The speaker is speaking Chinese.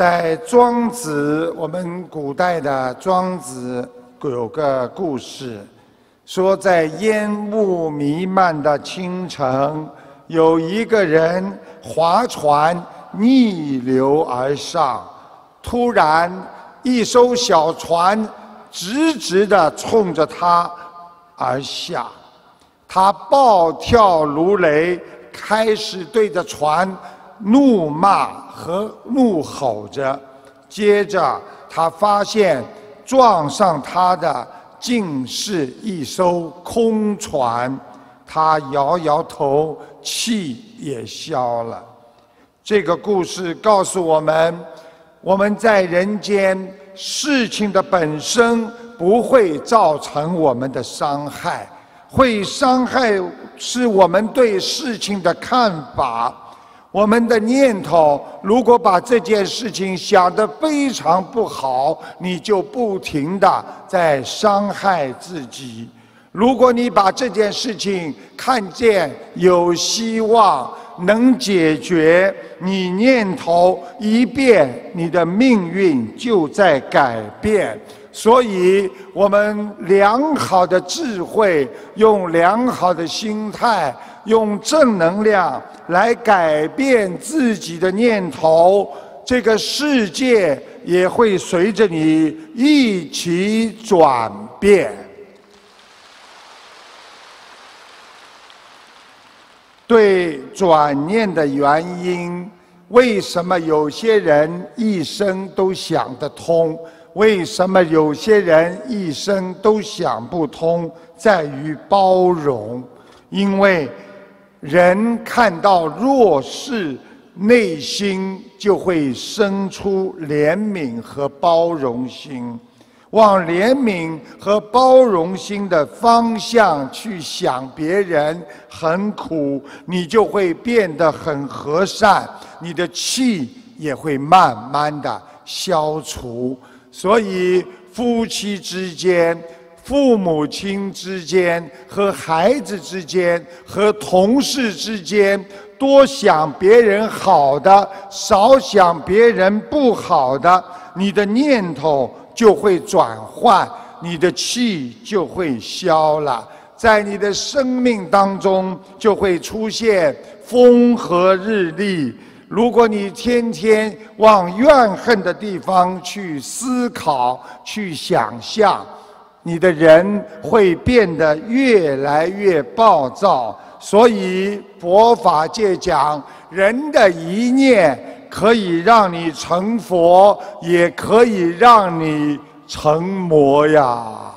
在庄子，我们古代的庄子有个故事，说在烟雾弥漫的清晨，有一个人划船逆流而上，突然一艘小船直直的冲着他而下，他暴跳如雷，开始对着船。怒骂和怒吼着，接着他发现撞上他的竟是一艘空船，他摇摇头，气也消了。这个故事告诉我们：我们在人间事情的本身不会造成我们的伤害，会伤害是我们对事情的看法。我们的念头，如果把这件事情想得非常不好，你就不停的在伤害自己；如果你把这件事情看见有希望，能解决，你念头一变，你的命运就在改变。所以，我们良好的智慧，用良好的心态。用正能量来改变自己的念头，这个世界也会随着你一起转变。对转念的原因，为什么有些人一生都想得通？为什么有些人一生都想不通？在于包容，因为。人看到弱势，内心就会生出怜悯和包容心。往怜悯和包容心的方向去想，别人很苦，你就会变得很和善，你的气也会慢慢的消除。所以，夫妻之间。父母亲之间、和孩子之间、和同事之间，多想别人好的，少想别人不好的，你的念头就会转换，你的气就会消了，在你的生命当中就会出现风和日丽。如果你天天往怨恨的地方去思考、去想象。你的人会变得越来越暴躁，所以佛法界讲，人的一念可以让你成佛，也可以让你成魔呀。